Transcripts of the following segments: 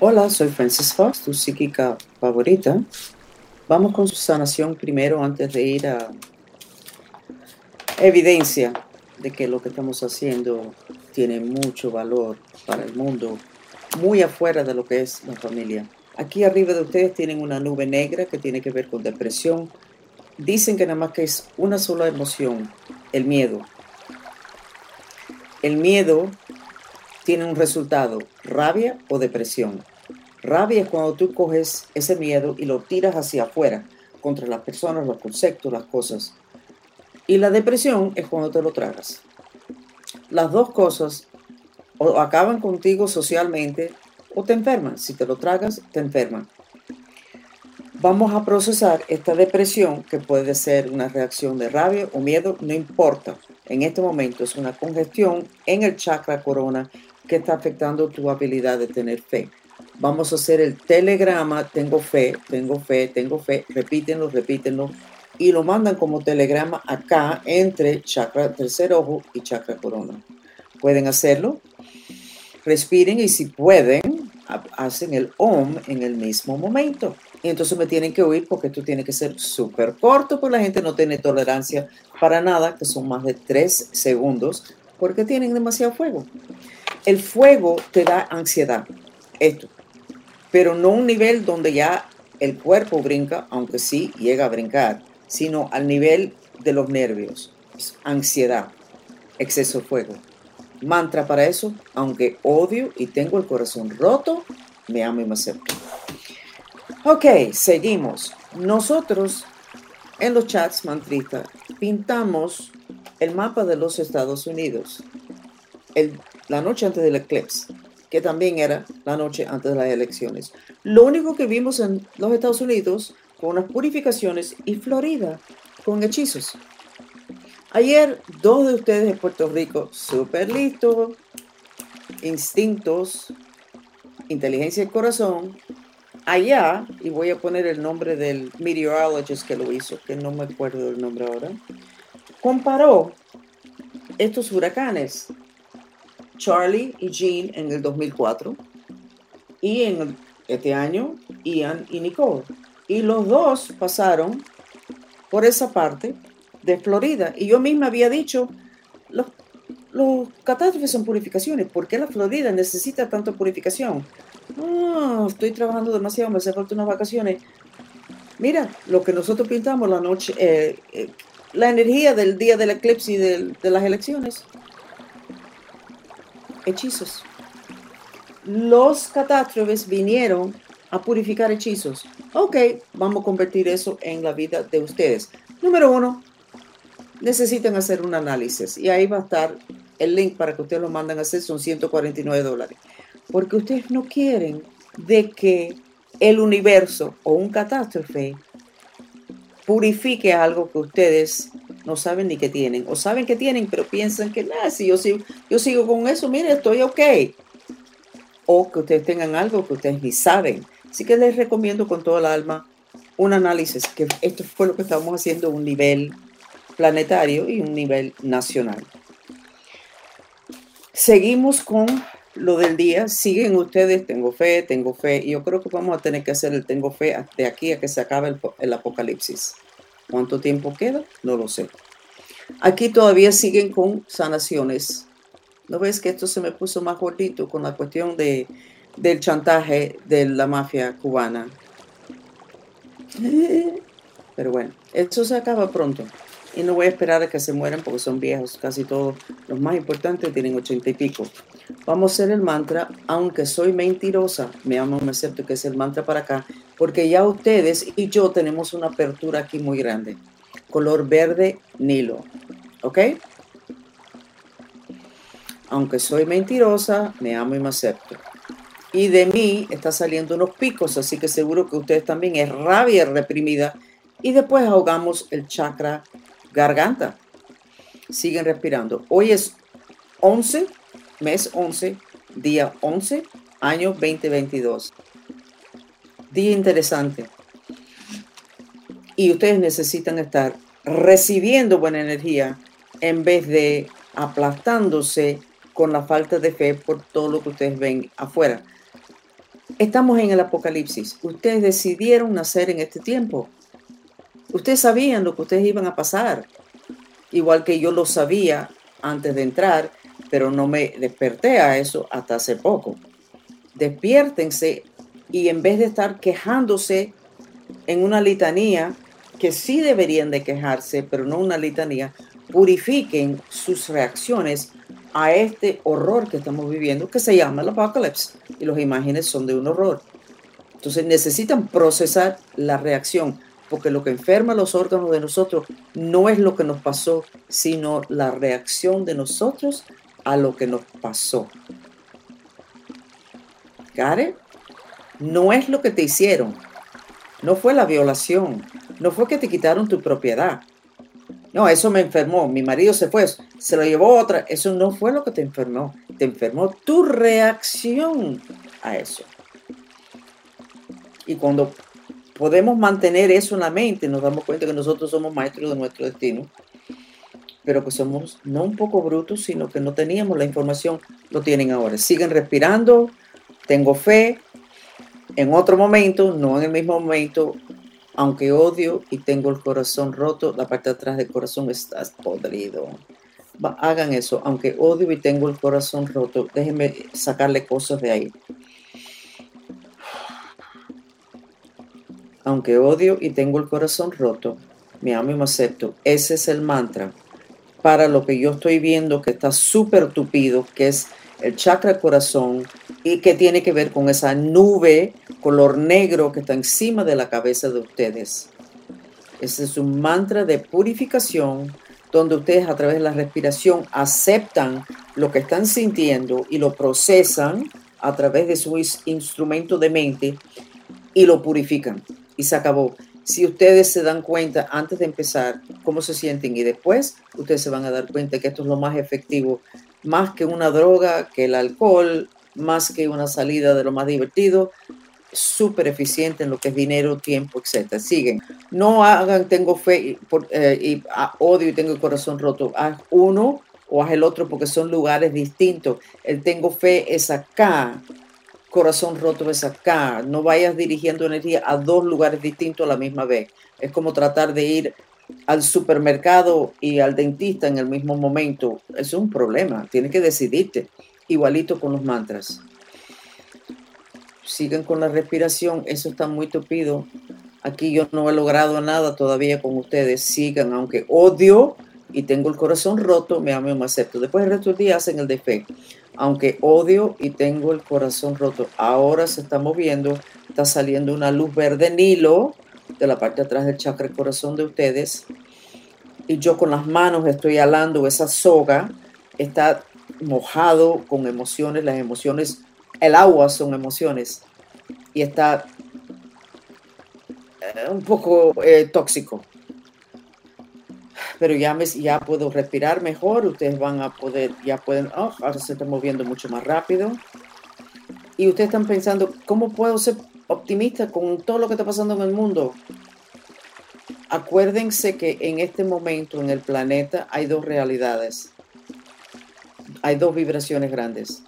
Hola, soy Francis Fox, tu psíquica favorita. Vamos con su sanación primero antes de ir a evidencia de que lo que estamos haciendo tiene mucho valor para el mundo, muy afuera de lo que es la familia. Aquí arriba de ustedes tienen una nube negra que tiene que ver con depresión. Dicen que nada más que es una sola emoción, el miedo. El miedo tiene un resultado, rabia o depresión. Rabia es cuando tú coges ese miedo y lo tiras hacia afuera, contra las personas, los conceptos, las cosas. Y la depresión es cuando te lo tragas. Las dos cosas acaban contigo socialmente o te enferman. Si te lo tragas, te enferman. Vamos a procesar esta depresión que puede ser una reacción de rabia o miedo, no importa. En este momento es una congestión en el chakra corona que está afectando tu habilidad de tener fe. Vamos a hacer el telegrama, tengo fe, tengo fe, tengo fe, repítenlo, repítenlo, y lo mandan como telegrama acá entre chakra tercer ojo y chakra corona. Pueden hacerlo, respiren y si pueden, hacen el OM en el mismo momento. Y entonces me tienen que oír porque esto tiene que ser súper corto, porque la gente no tiene tolerancia para nada, que son más de tres segundos, porque tienen demasiado fuego. El fuego te da ansiedad, esto, pero no un nivel donde ya el cuerpo brinca, aunque sí llega a brincar, sino al nivel de los nervios, ansiedad, exceso de fuego. Mantra para eso, aunque odio y tengo el corazón roto, me amo y me acepto. Ok, seguimos. Nosotros en los chats mantristas pintamos el mapa de los Estados Unidos la noche antes del eclipse, que también era la noche antes de las elecciones. Lo único que vimos en los Estados Unidos con unas purificaciones y Florida con hechizos. Ayer, dos de ustedes de Puerto Rico, súper listos, instintos, inteligencia del corazón, allá, y voy a poner el nombre del meteorologist que lo hizo, que no me acuerdo del nombre ahora, comparó estos huracanes, Charlie y Jean en el 2004, y en este año, Ian y Nicole. Y los dos pasaron por esa parte de Florida. Y yo misma había dicho, los, los catástrofes son purificaciones. ¿Por qué la Florida necesita tanta purificación? Oh, estoy trabajando demasiado, me hace falta unas vacaciones. Mira, lo que nosotros pintamos la noche, eh, eh, la energía del día del eclipse y de las elecciones. Hechizos. Los catástrofes vinieron a purificar hechizos. Ok, vamos a convertir eso en la vida de ustedes. Número uno, necesitan hacer un análisis y ahí va a estar el link para que ustedes lo manden a hacer, son 149 dólares. Porque ustedes no quieren de que el universo o un catástrofe purifique algo que ustedes no saben ni que tienen, o saben que tienen, pero piensan que nada, si yo sigo, yo sigo con eso, mire, estoy ok. O que ustedes tengan algo que ustedes ni saben. Así que les recomiendo con todo el alma un análisis, que esto fue lo que estamos haciendo a un nivel planetario y un nivel nacional. Seguimos con lo del día. Siguen ustedes, tengo fe, tengo fe. Y yo creo que vamos a tener que hacer el tengo fe de aquí a que se acabe el apocalipsis. ¿Cuánto tiempo queda? No lo sé. Aquí todavía siguen con sanaciones. ¿No ves que esto se me puso más gordito con la cuestión de del chantaje de la mafia cubana. Pero bueno, eso se acaba pronto. Y no voy a esperar a que se mueran porque son viejos, casi todos. Los más importantes tienen ochenta y pico. Vamos a hacer el mantra, aunque soy mentirosa, me amo, me acepto que es el mantra para acá, porque ya ustedes y yo tenemos una apertura aquí muy grande. Color verde, Nilo. ¿Ok? Aunque soy mentirosa, me amo y me acepto y de mí está saliendo unos picos, así que seguro que ustedes también es rabia reprimida y después ahogamos el chakra garganta. Siguen respirando. Hoy es 11, mes 11, día 11, año 2022. Día interesante. Y ustedes necesitan estar recibiendo buena energía en vez de aplastándose con la falta de fe por todo lo que ustedes ven afuera Estamos en el apocalipsis. Ustedes decidieron nacer en este tiempo. Ustedes sabían lo que ustedes iban a pasar, igual que yo lo sabía antes de entrar, pero no me desperté a eso hasta hace poco. Despiértense y en vez de estar quejándose en una litanía, que sí deberían de quejarse, pero no una litanía, purifiquen sus reacciones a este horror que estamos viviendo, que se llama el apocalipsis, y las imágenes son de un horror. Entonces necesitan procesar la reacción porque lo que enferma los órganos de nosotros no es lo que nos pasó, sino la reacción de nosotros a lo que nos pasó. ¿Got No es lo que te hicieron, no fue la violación, no fue que te quitaron tu propiedad. No, eso me enfermó, mi marido se fue, se lo llevó otra, eso no fue lo que te enfermó, te enfermó tu reacción a eso. Y cuando podemos mantener eso en la mente, nos damos cuenta que nosotros somos maestros de nuestro destino, pero que somos no un poco brutos, sino que no teníamos la información, lo tienen ahora. Siguen respirando, tengo fe, en otro momento, no en el mismo momento, aunque odio y tengo el corazón roto, la parte de atrás del corazón está podrido. hagan eso, aunque odio y tengo el corazón roto, déjenme sacarle cosas de ahí. aunque odio y tengo el corazón roto, me amo y me acepto. Ese es el mantra para lo que yo estoy viendo que está súper tupido, que es el chakra corazón y que tiene que ver con esa nube color negro que está encima de la cabeza de ustedes. Ese es un mantra de purificación donde ustedes a través de la respiración aceptan lo que están sintiendo y lo procesan a través de su instrumento de mente y lo purifican y se acabó. Si ustedes se dan cuenta antes de empezar cómo se sienten y después, ustedes se van a dar cuenta que esto es lo más efectivo, más que una droga, que el alcohol, más que una salida de lo más divertido, súper eficiente en lo que es dinero, tiempo, etc. Siguen. No hagan, tengo fe y, eh, y ah, odio y tengo el corazón roto. Haz uno o haz el otro porque son lugares distintos. El tengo fe es acá, corazón roto es acá. No vayas dirigiendo energía a dos lugares distintos a la misma vez. Es como tratar de ir al supermercado y al dentista en el mismo momento. Es un problema. Tienes que decidirte. Igualito con los mantras. Sigan con la respiración. Eso está muy tupido. Aquí yo no he logrado nada todavía con ustedes. Sigan, aunque odio y tengo el corazón roto, me amo y me acepto. Después el resto del día hacen el defecto aunque odio y tengo el corazón roto. Ahora se está moviendo, está saliendo una luz verde Nilo de la parte de atrás del chakra corazón de ustedes. Y yo con las manos estoy alando esa soga, está mojado con emociones, las emociones, el agua son emociones y está eh, un poco eh, tóxico pero ya, me, ya puedo respirar mejor, ustedes van a poder, ya pueden, oh, ahora se está moviendo mucho más rápido. Y ustedes están pensando, ¿cómo puedo ser optimista con todo lo que está pasando en el mundo? Acuérdense que en este momento en el planeta hay dos realidades. Hay dos vibraciones grandes.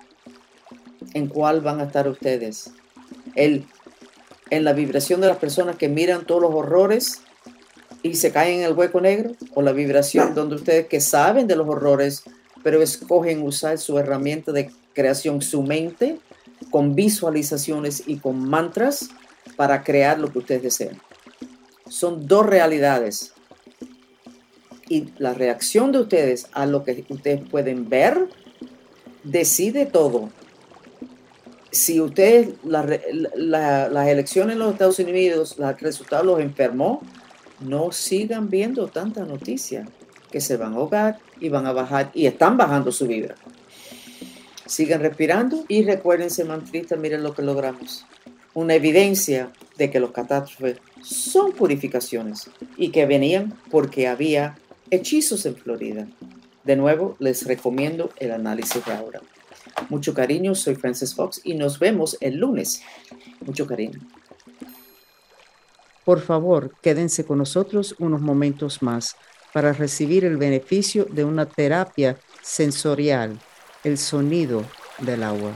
¿En cuál van a estar ustedes? El, en la vibración de las personas que miran todos los horrores y se caen en el hueco negro o la vibración donde ustedes que saben de los horrores, pero escogen usar su herramienta de creación, su mente, con visualizaciones y con mantras para crear lo que ustedes desean. Son dos realidades. Y la reacción de ustedes a lo que ustedes pueden ver decide todo. Si ustedes, las elecciones en los Estados Unidos, los resultados los enfermó, no sigan viendo tanta noticia que se van a ahogar y van a bajar y están bajando su vibra. Sigan respirando y recuérdense, mantristas, miren lo que logramos. Una evidencia de que los catástrofes son purificaciones y que venían porque había hechizos en Florida. De nuevo, les recomiendo el análisis de ahora. Mucho cariño, soy Francis Fox y nos vemos el lunes. Mucho cariño. Por favor, quédense con nosotros unos momentos más para recibir el beneficio de una terapia sensorial, el sonido del agua.